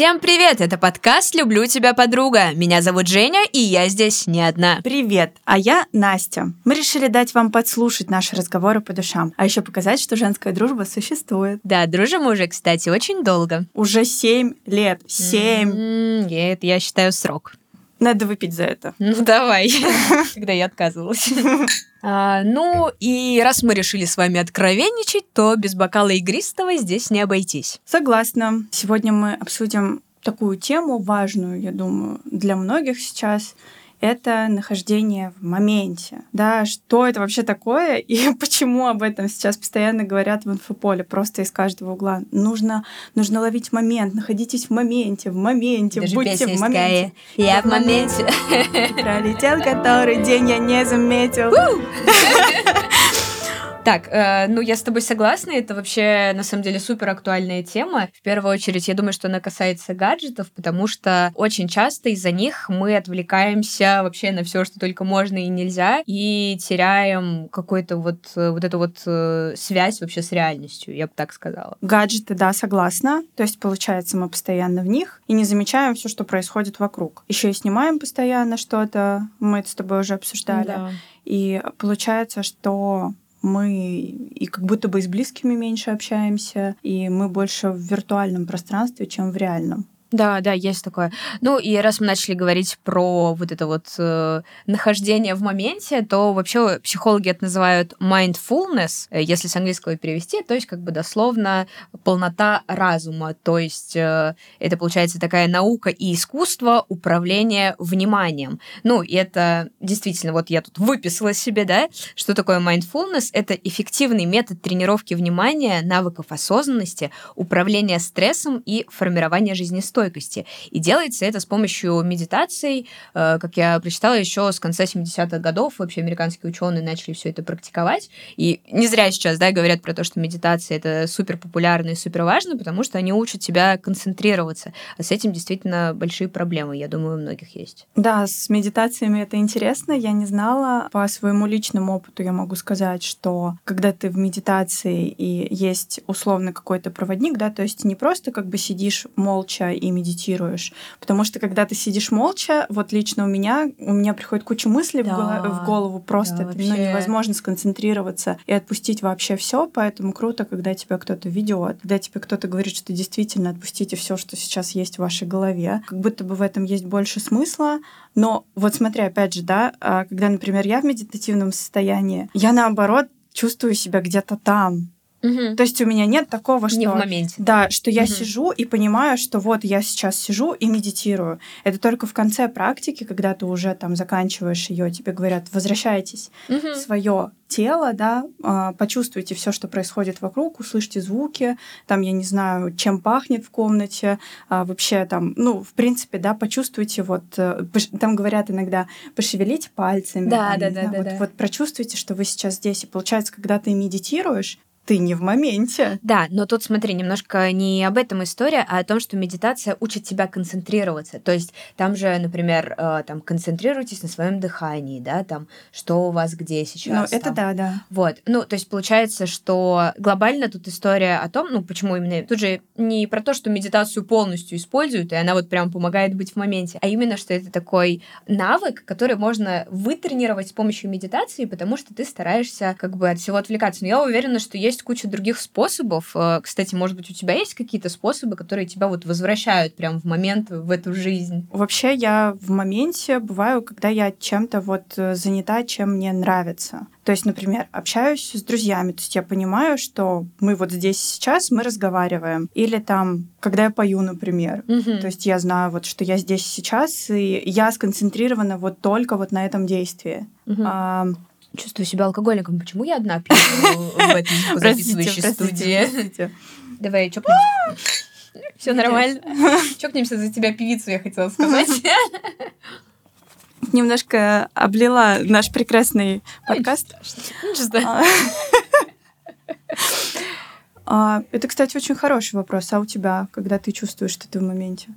Всем привет! Это подкаст «Люблю тебя, подруга». Меня зовут Женя, и я здесь не одна. Привет! А я Настя. Мы решили дать вам подслушать наши разговоры по душам, а еще показать, что женская дружба существует. Да, дружим мы уже, кстати, очень долго. Уже семь лет. Семь. М, я- Это, я считаю, срок. Надо выпить за это. Ну, давай. Когда я отказывалась. А, Ну, и раз мы решили с вами откровенничать, то без бокала игристого здесь не обойтись. Согласна. Сегодня мы обсудим такую тему важную, я думаю, для многих сейчас. Это нахождение в моменте. Да, что это вообще такое и почему об этом сейчас постоянно говорят в инфополе, просто из каждого угла. Нужно, нужно ловить момент, находитесь в моменте, в моменте, Даже будьте в моменте. такая, Я в моменте. Пролетел который день, я не заметил. Так, э, ну я с тобой согласна, это вообще на самом деле супер актуальная тема. В первую очередь, я думаю, что она касается гаджетов, потому что очень часто из-за них мы отвлекаемся вообще на все, что только можно и нельзя, и теряем какую-то вот, э, вот эту вот э, связь вообще с реальностью, я бы так сказала. Гаджеты, да, согласна. То есть, получается, мы постоянно в них и не замечаем все, что происходит вокруг. Еще и снимаем постоянно что-то. Мы это с тобой уже обсуждали. Да. И получается, что мы и как будто бы с близкими меньше общаемся, и мы больше в виртуальном пространстве, чем в реальном. Да, да, есть такое. Ну и раз мы начали говорить про вот это вот э, нахождение в моменте, то вообще психологи это называют mindfulness, э, если с английского перевести, то есть как бы дословно полнота разума, то есть э, это получается такая наука и искусство управления вниманием. Ну и это действительно, вот я тут выписала себе, да, что такое mindfulness? Это эффективный метод тренировки внимания, навыков осознанности, управления стрессом и формирования жизнестойкости. И делается это с помощью медитаций. Э, Как я прочитала, еще с конца 70-х годов вообще американские ученые начали все это практиковать. И не зря сейчас да, говорят про то, что медитация это супер популярно и супер важно, потому что они учат тебя концентрироваться. А с этим действительно большие проблемы, я думаю, у многих есть. Да, с медитациями это интересно. Я не знала. По своему личному опыту я могу сказать, что когда ты в медитации и есть условно какой-то проводник, да, то есть не просто как бы сидишь молча и медитируешь, потому что когда ты сидишь молча, вот лично у меня, у меня приходит куча мыслей в Да. в голову, просто Да, это ну, невозможно сконцентрироваться и отпустить вообще все, поэтому круто, когда тебя кто-то ведет, когда тебе кто-то говорит, что действительно отпустите все, что сейчас есть в вашей голове, как будто бы в этом есть больше смысла, но вот смотри, опять же, да, а, когда, например, я в медитативном состоянии, я наоборот чувствую себя где-то там. То есть у меня нет такого, что... Не в моменте. Да, что я Мгм. сижу и понимаю, что вот я сейчас сижу и медитирую. Это только в конце практики, когда ты уже там заканчиваешь ее, тебе говорят, возвращайтесь Мгм. в свое тело, да, а, почувствуйте все, что происходит вокруг, услышьте звуки, там, я не знаю, чем пахнет в комнате, а, вообще там, ну, в принципе, да, почувствуйте вот, э, там говорят иногда, пошевелите пальцами, Да, там, да, да, да, вот, да. вот прочувствуйте, что вы сейчас здесь. И получается, когда ты медитируешь, ты не в моменте. Да, но тут смотри, немножко не об этом история, а о том, что медитация учит тебя концентрироваться. То есть там же, например, э, там концентрируйтесь на своем дыхании, да, там что у вас где Ну, сейчас. это там. да, да. Вот, ну, то есть получается, что глобально тут история о том, ну, почему именно, тут же не про то, что медитацию полностью используют, и она вот прям помогает быть в моменте, а именно, что это такой навык, который можно вытренировать с помощью медитации, потому что ты стараешься как бы от всего отвлекаться. Но я уверена, что есть куча других способов. Э, Кстати, может быть, у тебя есть какие-то способы, которые тебя вот возвращают прям в момент, в эту жизнь? Вообще я в моменте бываю, когда я чем-то вот э, занята, чем мне нравится. То есть, например, общаюсь с друзьями, то есть я понимаю, что мы вот здесь сейчас, мы разговариваем. Или там, когда я пою, например. То есть я знаю вот, что я здесь сейчас, и я сконцентрирована вот только вот на этом действии. Мгм. А, Чувствую себя алкоголиком. Почему я одна пью в этой звукозаписывающей студии? Давай чокнемся. Все нормально. Чокнемся за тебя певицу, я хотела сказать. Немножко облила наш прекрасный подкаст. А, а, Это, кстати, очень хороший вопрос. А у тебя, когда ты чувствуешь, что ты в моменте?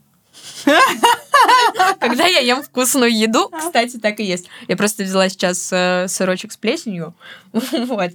Когда я ем вкусную еду, кстати, так и есть. Я просто взяла сейчас э, сырочек с плесенью. Вот.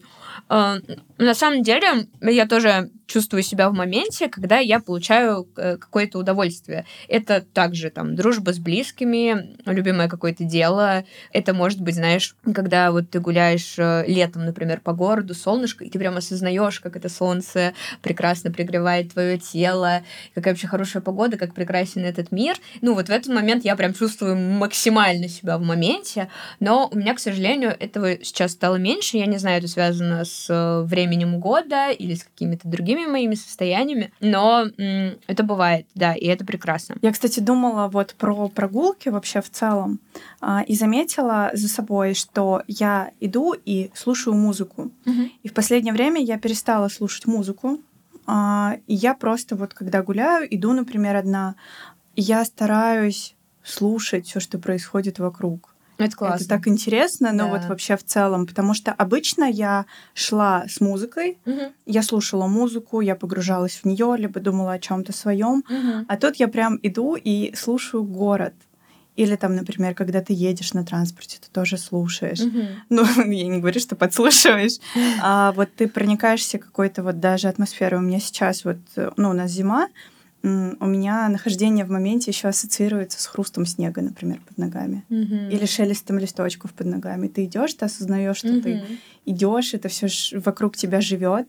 Э, На самом деле, я тоже чувствую себя в моменте, когда я получаю э, какое-то удовольствие. Это также там дружба с близкими, любимое какое-то дело. Это может быть, знаешь, когда вот ты гуляешь э, летом, например, по городу, солнышко, и ты прям осознаешь, как это солнце прекрасно пригревает твое тело, какая вообще хорошая погода, как прекрасен этот мир. Ну, вот в этот момент я прям чувствую максимально себя в моменте, но у меня, к сожалению, этого сейчас стало меньше. Я не знаю, это связано с э, временем года или с какими-то другими моими состояниями, но это бывает, да, и это прекрасно. Я, кстати, думала вот про прогулки вообще в целом а, и заметила за собой, что я иду и слушаю музыку. Угу. И в последнее время я перестала слушать музыку. А, и я просто вот, когда гуляю, иду, например, одна, я стараюсь слушать все, что происходит вокруг. Это классно. Это так интересно, но да. вот вообще в целом, потому что обычно я шла с музыкой, угу. я слушала музыку, я погружалась в нее, либо думала о чем-то своем, угу. а тут я прям иду и слушаю город. Или там, например, когда ты едешь на транспорте, ты тоже слушаешь. Mm-hmm. Ну, я не говорю, что подслушиваешь, а вот ты проникаешься какой-то вот даже атмосферой. У меня сейчас вот, ну, у нас зима, у меня нахождение в моменте еще ассоциируется с хрустом снега, например, под ногами. Mm-hmm. Или шелестом листочков под ногами. Ты идешь, ты осознаешь, что mm-hmm. ты идешь, это все вокруг тебя живет.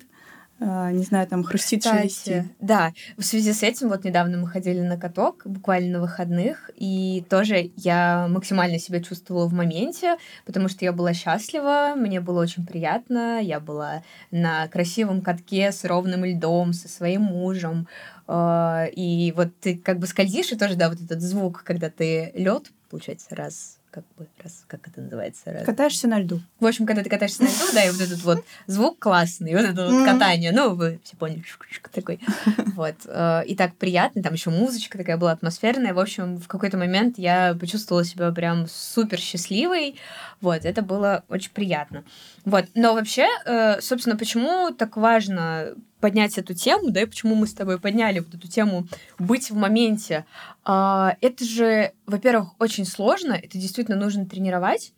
А, не знаю, там хрустит, Кстати, шелестит. Да, в связи с этим вот недавно мы ходили на каток, буквально на выходных, и тоже я максимально себя чувствовала в моменте, потому что я была счастлива, мне было очень приятно, я была на красивом катке с ровным льдом, со своим мужем, и вот ты как бы скользишь, и тоже, да, вот этот звук, когда ты лед, получается, раз как бы раз, как это называется? Раз... Катаешься на льду. В общем, когда ты катаешься на льду, да, и вот этот вот звук классный, вот это вот катание, ну, вы все поняли, такой. Вот. Э, и так приятно, там еще музычка такая была атмосферная. В общем, в какой-то момент я почувствовала себя прям супер счастливой. Вот, это было очень приятно. Вот. Но вообще, э, собственно, почему так важно поднять эту тему, да, и почему мы с тобой подняли вот эту тему быть в моменте. А, это же, во-первых, очень сложно, это действительно нужно тренировать,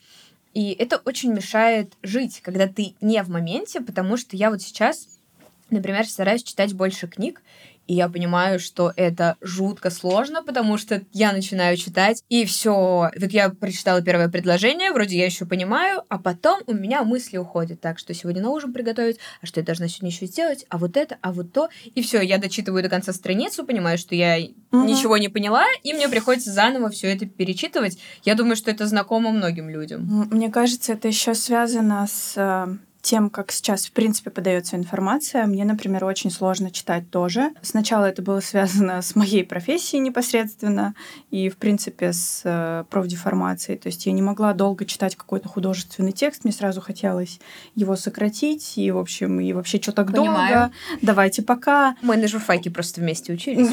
и это очень мешает жить, когда ты не в моменте, потому что я вот сейчас, например, стараюсь читать больше книг, и я понимаю, что это жутко сложно, потому что я начинаю читать, и все. Вот я прочитала первое предложение, вроде я еще понимаю, а потом у меня мысли уходят. Так, что сегодня на ужин приготовить, а что я должна сегодня еще сделать, а вот это, а вот то. И все, я дочитываю до конца страницу, понимаю, что я угу. ничего не поняла, и мне приходится заново все это перечитывать. Я думаю, что это знакомо многим людям. Мне кажется, это еще связано с э, тем, как сейчас, в принципе, подается информация, мне, например, очень сложно читать тоже. Сначала это было связано с моей профессией непосредственно и, в принципе, с э, профдеформацией. То есть я не могла долго читать какой-то художественный текст, мне сразу хотелось его сократить, и, в общем, и вообще, что так Понимаю. долго? Давайте пока. Мы на журфаке просто вместе учились.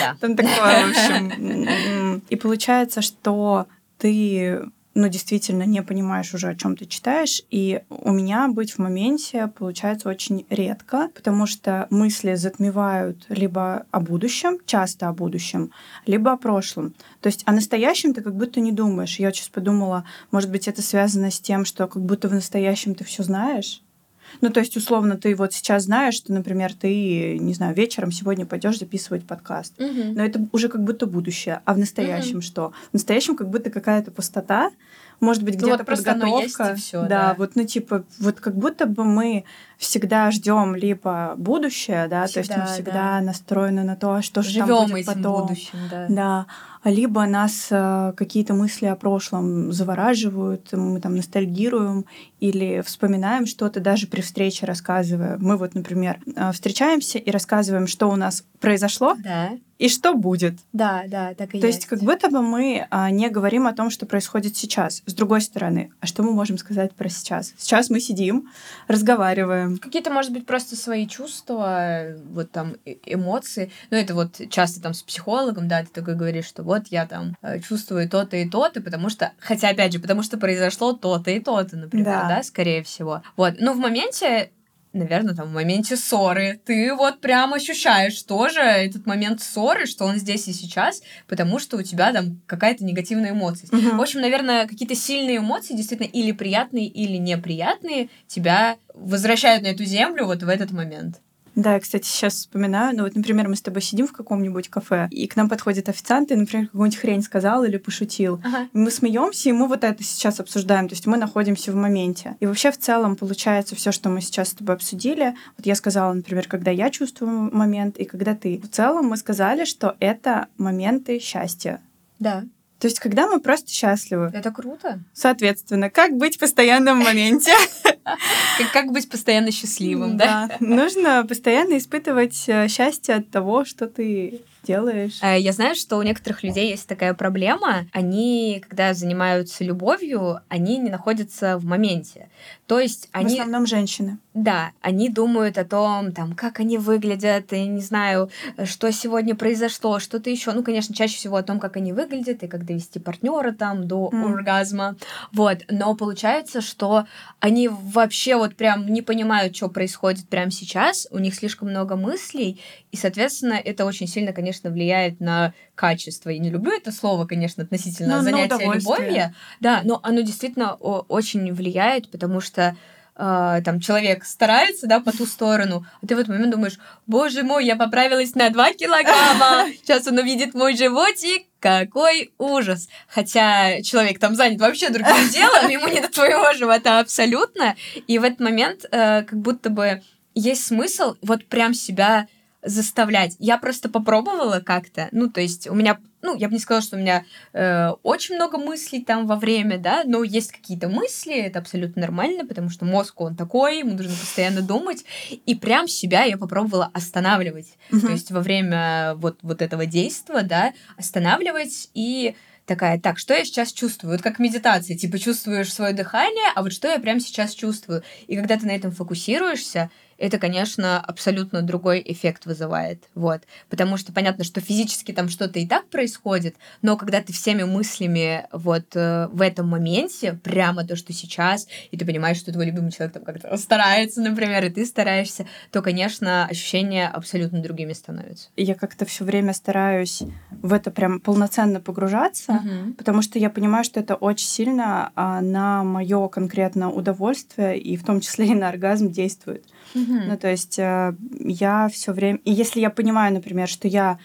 Да. Там такое, в общем. И получается, что ты ну, действительно не понимаешь уже, о чем ты читаешь. И у меня быть в моменте получается очень редко, потому что мысли затмевают либо о будущем, часто о будущем, либо о прошлом. То есть о настоящем ты как будто не думаешь. Я сейчас подумала, может быть, это связано с тем, что как будто в настоящем ты все знаешь, ну, то есть, условно, ты вот сейчас знаешь, что, например, ты, не знаю, вечером сегодня пойдешь записывать подкаст. Угу. Но это уже как будто будущее. А в настоящем угу. что? В настоящем как будто какая-то пустота, может быть, где-то ну, вот подготовка. Все, да, да, вот, ну, типа, вот как будто бы мы всегда ждем либо будущее, да, всегда, то есть мы всегда да. настроены на то, что же там будет этим потом. будущим, да. Да, либо нас э, какие-то мысли о прошлом завораживают, мы там ностальгируем или вспоминаем что-то даже при встрече, рассказывая. Мы вот, например, э, встречаемся и рассказываем, что у нас произошло. Да и что будет. Да, да, так и То есть. есть как будто бы мы а, не говорим о том, что происходит сейчас. С другой стороны, а что мы можем сказать про сейчас? Сейчас мы сидим, разговариваем. Какие-то, может быть, просто свои чувства, вот там э, эмоции. Ну, это вот часто там с психологом, да, ты такой говоришь, что вот я там э, чувствую то-то и то-то, потому что, хотя, опять же, потому что произошло то-то и то-то, например, да, да скорее всего. Вот. Но в моменте наверное, там в моменте ссоры, ты вот прям ощущаешь тоже этот момент ссоры, что он здесь и сейчас, потому что у тебя там какая-то негативная эмоция. Угу. В общем, наверное, какие-то сильные эмоции, действительно, или приятные, или неприятные, тебя возвращают на эту землю вот в этот момент. Да, я, кстати, сейчас вспоминаю, ну вот, например, мы с тобой сидим в каком-нибудь кафе, и к нам подходит официант, и, например, какую-нибудь хрень сказал или пошутил. Ага. Мы смеемся, и мы вот это сейчас обсуждаем, то есть мы находимся в моменте. И вообще в целом получается все, что мы сейчас с тобой обсудили. Вот я сказала, например, когда я чувствую момент, и когда ты. В целом мы сказали, что это моменты счастья. Да. То есть, когда мы просто счастливы. Это круто. Соответственно, как быть постоянно в моменте? Как быть постоянно счастливым, да? Нужно постоянно испытывать э, счастье от того, что ты делаешь. Э, я знаю, что у некоторых людей есть такая проблема. Они, когда занимаются любовью, они не находятся в моменте. То есть они... В основном женщины. Да, они думают о том, там, как они выглядят, и не знаю, что сегодня произошло, что-то еще. Ну, конечно, чаще всего о том, как они выглядят и как довести партнера там до mm. оргазма. Вот. Но получается, что они вообще вот прям не понимают, что происходит прямо сейчас. У них слишком много мыслей, и, соответственно, это очень сильно, конечно, влияет на качество. Я не люблю это слово, конечно, относительно но, занятия любовью. Да, но оно действительно очень влияет, потому что Uh, там человек старается, да, по ту сторону, а ты в этот момент думаешь, боже мой, я поправилась на 2 килограмма, сейчас он увидит мой животик, какой ужас. Хотя человек там занят вообще другим делом, ему не до твоего живота абсолютно, и в этот момент uh, как будто бы есть смысл вот прям себя заставлять. Я просто попробовала как-то. Ну, то есть у меня, ну, я бы не сказала, что у меня э, очень много мыслей там во время, да, но есть какие-то мысли, это абсолютно нормально, потому что мозг, он такой, ему нужно постоянно думать. И прям себя я попробовала останавливать. Mm-hmm. То есть во время вот, вот этого действия, да, останавливать и такая, так, что я сейчас чувствую? Вот как медитация, типа чувствуешь свое дыхание, а вот что я прямо сейчас чувствую? И когда ты на этом фокусируешься, это, конечно, абсолютно другой эффект вызывает. Вот. Потому что понятно, что физически там что-то и так происходит, но когда ты всеми мыслями вот э, в этом моменте, прямо то, что сейчас, и ты понимаешь, что твой любимый человек там как-то старается, например, и ты стараешься, то, конечно, ощущения абсолютно другими становятся. Я как-то все время стараюсь в это прям полноценно погружаться, угу. потому что я понимаю, что это очень сильно а, на мое конкретно удовольствие и в том числе и на оргазм действует. Угу. Ну, то есть э, я все время... И если я понимаю, например, что я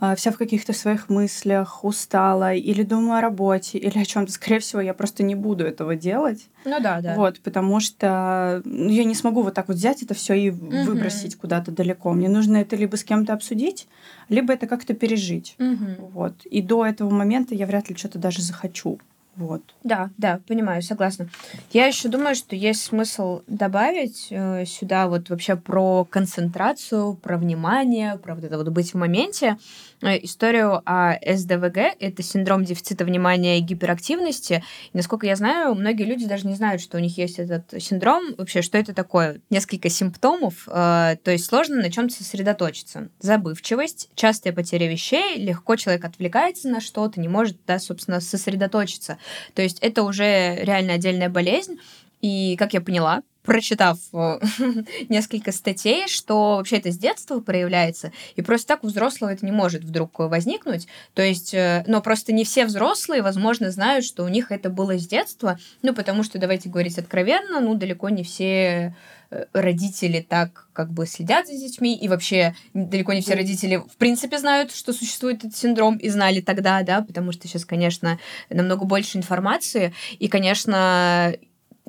э, вся в каких-то своих мыслях, устала, или думаю о работе, или о чем-то, скорее всего, я просто не буду этого делать. Ну да, да. Вот, потому что ну, я не смогу вот так вот взять это все и угу. выбросить куда-то далеко. Мне нужно это либо с кем-то обсудить, либо это как-то пережить. Угу. Вот. И до этого момента я вряд ли что-то даже захочу. Вот. Да, да, понимаю, согласна. Я еще думаю, что есть смысл добавить э, сюда вот вообще про концентрацию, про внимание, про вот это вот быть в моменте. Э, историю о СДВГ. Это синдром дефицита внимания и гиперактивности. И, насколько я знаю, многие люди даже не знают, что у них есть этот синдром. Вообще, что это такое? Несколько симптомов. Э, то есть сложно на чем-то сосредоточиться. Забывчивость, частая потеря вещей, легко человек отвлекается на что-то, не может, да, собственно, сосредоточиться. То есть это уже реально отдельная болезнь. И, как я поняла, прочитав э, несколько статей, что вообще это с детства проявляется, и просто так у взрослого это не может вдруг возникнуть. То есть, э, но просто не все взрослые, возможно, знают, что у них это было с детства, ну, потому что, давайте говорить откровенно, ну, далеко не все э, родители так как бы следят за детьми, и вообще далеко не все родители в принципе знают, что существует этот синдром, и знали тогда, да, потому что сейчас, конечно, намного больше информации, и, конечно,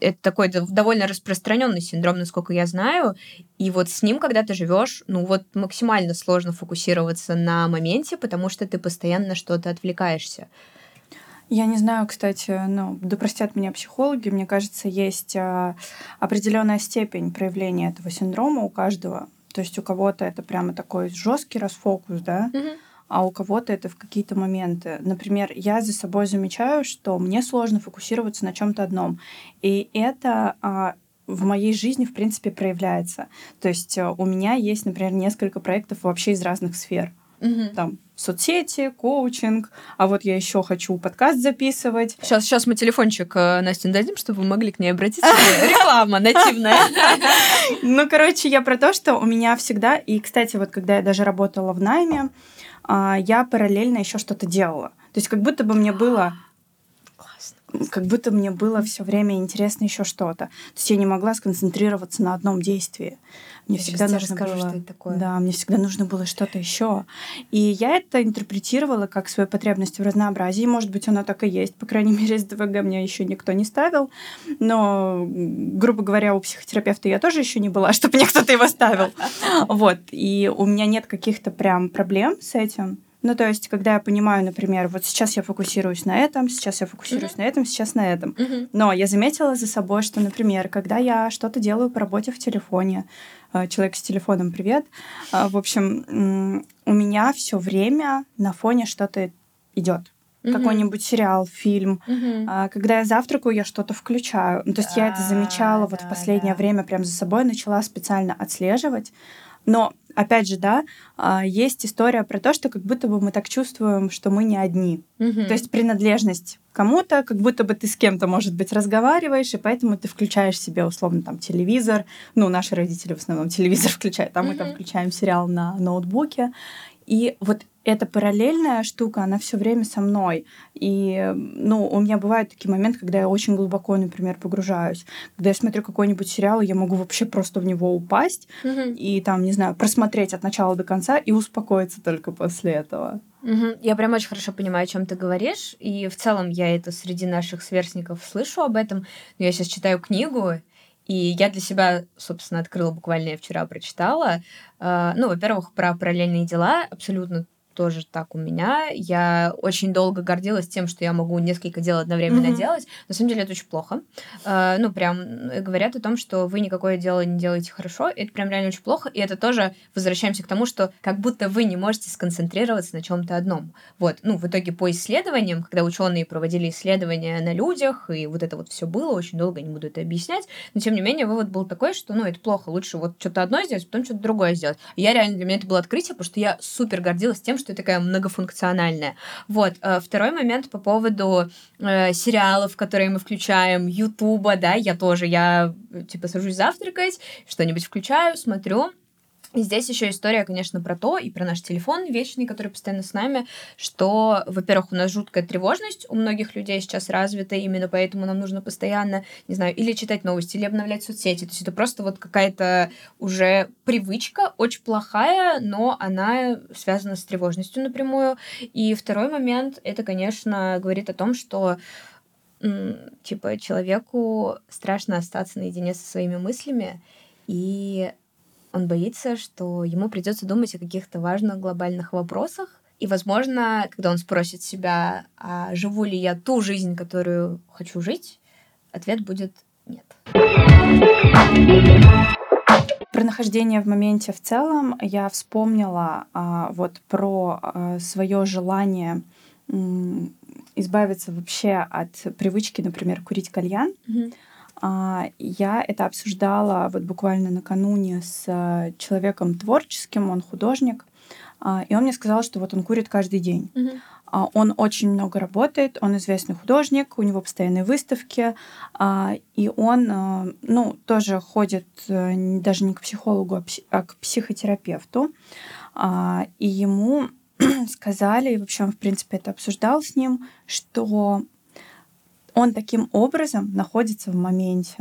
это такой довольно распространенный синдром, насколько я знаю. И вот с ним, когда ты живешь, ну вот максимально сложно фокусироваться на моменте, потому что ты постоянно что-то отвлекаешься. Я не знаю, кстати, ну, да простят меня психологи, мне кажется, есть а, определенная степень проявления этого синдрома у каждого. То есть у кого-то это прямо такой жесткий расфокус, да, угу а у кого-то это в какие-то моменты. Например, я за собой замечаю, что мне сложно фокусироваться на чем-то одном. И это а, в моей жизни, в принципе, проявляется. То есть а, у меня есть, например, несколько проектов вообще из разных сфер. Угу. Там соцсети, коучинг, а вот я еще хочу подкаст записывать. Сейчас, сейчас мы телефончик э, Насте дадим, чтобы вы могли к ней обратиться. Реклама нативная. Ну, короче, я про то, что у меня всегда, и, кстати, вот когда я даже работала в найме, я параллельно еще что-то делала. То есть как будто бы мне было как будто мне было все время интересно еще что-то. То есть я не могла сконцентрироваться на одном действии. Мне Я всегда нужно расскажу, было, что это такое. да, мне всегда нужно было что-то еще. И я это интерпретировала как свою потребность в разнообразии. Может быть, оно так и есть. По крайней мере, с ДВГ мне еще никто не ставил. Но, грубо говоря, у психотерапевта я тоже еще не была, чтобы мне кто-то его ставил. Вот. И у меня нет каких-то прям проблем с этим. Ну, то есть, когда я понимаю, например, вот сейчас я фокусируюсь на этом, сейчас я фокусируюсь на этом, сейчас на этом. Мгм. Но я заметила за собой, что, например, когда я что-то делаю по работе в телефоне, человек с телефоном, привет, э, в общем, у меня все время на фоне что-то идет. Мгм. Какой-нибудь сериал, фильм. А, Когда я завтракаю, я что-то включаю. Ну, то есть я это Да, замечала вот да, в последнее да. время прям за собой, начала специально отслеживать. Но, опять же, да, а, есть история про то, что как будто бы мы так чувствуем, что мы не одни. Мгм. То есть принадлежность кому-то, как будто бы ты с кем-то, может быть, разговариваешь, и поэтому ты включаешь себе, условно, там, телевизор. Ну, наши родители в основном телевизор включают, а мы там Мгм. включаем сериал на ноутбуке. И вот эта параллельная штука, она все время со мной. И, ну, у меня бывают такие моменты, когда я очень глубоко, например, погружаюсь. Когда я смотрю какой-нибудь сериал, я могу вообще просто в него упасть Мгм. и там, не знаю, просмотреть от начала до конца и успокоиться только после этого. Мгм. Я прям очень хорошо понимаю, о чем ты говоришь. И в целом я это среди наших сверстников слышу об этом. Но я сейчас читаю книгу, и я для себя, собственно, открыла буквально я вчера прочитала. А, Ну, во-первых, про параллельные дела абсолютно тоже так у меня. Я очень долго гордилась тем, что я могу несколько дел одновременно Мгм. делать. На самом деле это очень плохо. А, Ну, прям э, говорят о том, что вы никакое дело не делаете хорошо. Это прям реально очень плохо. И это тоже возвращаемся к тому, что как будто вы не можете сконцентрироваться на чем-то одном. Вот, ну, в итоге по исследованиям, когда ученые проводили исследования на людях, и вот это вот все было, очень долго не буду это объяснять, но тем не менее вывод был такой, что, ну, это плохо, лучше вот что-то одно сделать, потом что-то другое сделать. И я реально, для меня это было открытие, потому что я супер гордилась тем, что я такая многофункциональная. Вот, э, второй момент по поводу э, сериалов, которые мы включаем, Ютуба, да, я тоже, я, э, типа, сажусь завтракать, что-нибудь включаю, смотрю, и здесь еще история, конечно, про то, и про наш телефон вечный, который постоянно с нами, что, во-первых, у нас жуткая тревожность у многих людей сейчас развита, именно поэтому нам нужно постоянно, не знаю, или читать новости, или обновлять соцсети. То есть это просто вот какая-то уже привычка, очень плохая, но она связана с тревожностью напрямую. И второй момент, это, конечно, говорит о том, что типа человеку страшно остаться наедине со своими мыслями, и он боится, что ему придется думать о каких-то важных глобальных вопросах. И, возможно, когда он спросит себя, а живу ли я ту жизнь, которую хочу жить, ответ будет нет. Про нахождение в моменте в целом я вспомнила а, вот про свое желание избавиться вообще от привычки, например, курить кальян. А, Я это обсуждала вот буквально накануне с э, человеком творческим, он художник, а, и он мне сказал, что вот он курит каждый день. А, Он очень много работает, он известный художник, у него постоянные выставки, а, и он, э, ну, тоже ходит э, даже не к психологу, а а к психотерапевту, А, и ему сказали, и вообще он, в принципе, это обсуждал с ним, что он таким образом находится в моменте.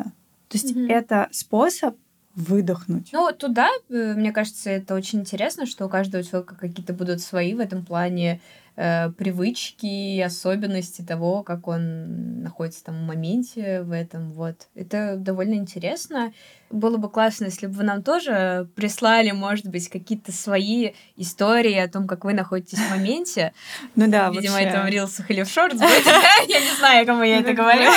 То есть Мгм. это способ выдохнуть. Ну, туда, э, мне кажется, это очень интересно, что у каждого человека какие-то будут свои в этом плане э, привычки, особенности того, как он находится там в моменте в этом. Вот. Это довольно интересно. Было бы классно, если бы вы нам тоже прислали, может быть, какие-то свои истории о том, как вы находитесь в моменте. Ну да, Видимо, это в рилсах или в шортс. Я не знаю, кому я это говорю.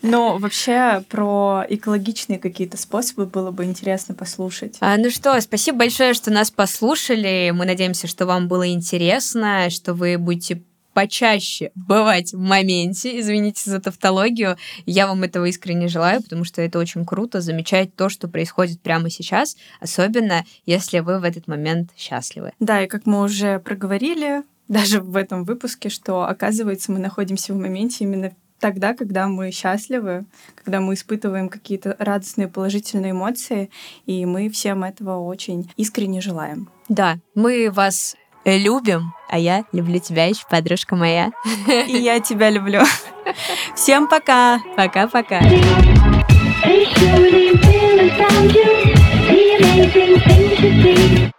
Но вообще про экологичные какие-то способы было бы интересно послушать. А, ну что, спасибо большое, что нас послушали. Мы надеемся, что вам было интересно, что вы будете почаще бывать в моменте. Извините за тавтологию. Я вам этого искренне желаю, потому что это очень круто замечать то, что происходит прямо сейчас, особенно если вы в этот момент счастливы. Да, и как мы уже проговорили, даже в этом выпуске, что, оказывается, мы находимся в моменте именно тогда, когда мы счастливы, когда мы испытываем какие-то радостные, положительные эмоции, и мы всем этого очень искренне желаем. Да, мы вас любим. А я люблю тебя еще, подружка моя. И я тебя люблю. Всем пока. Пока-пока. Amazing thing to.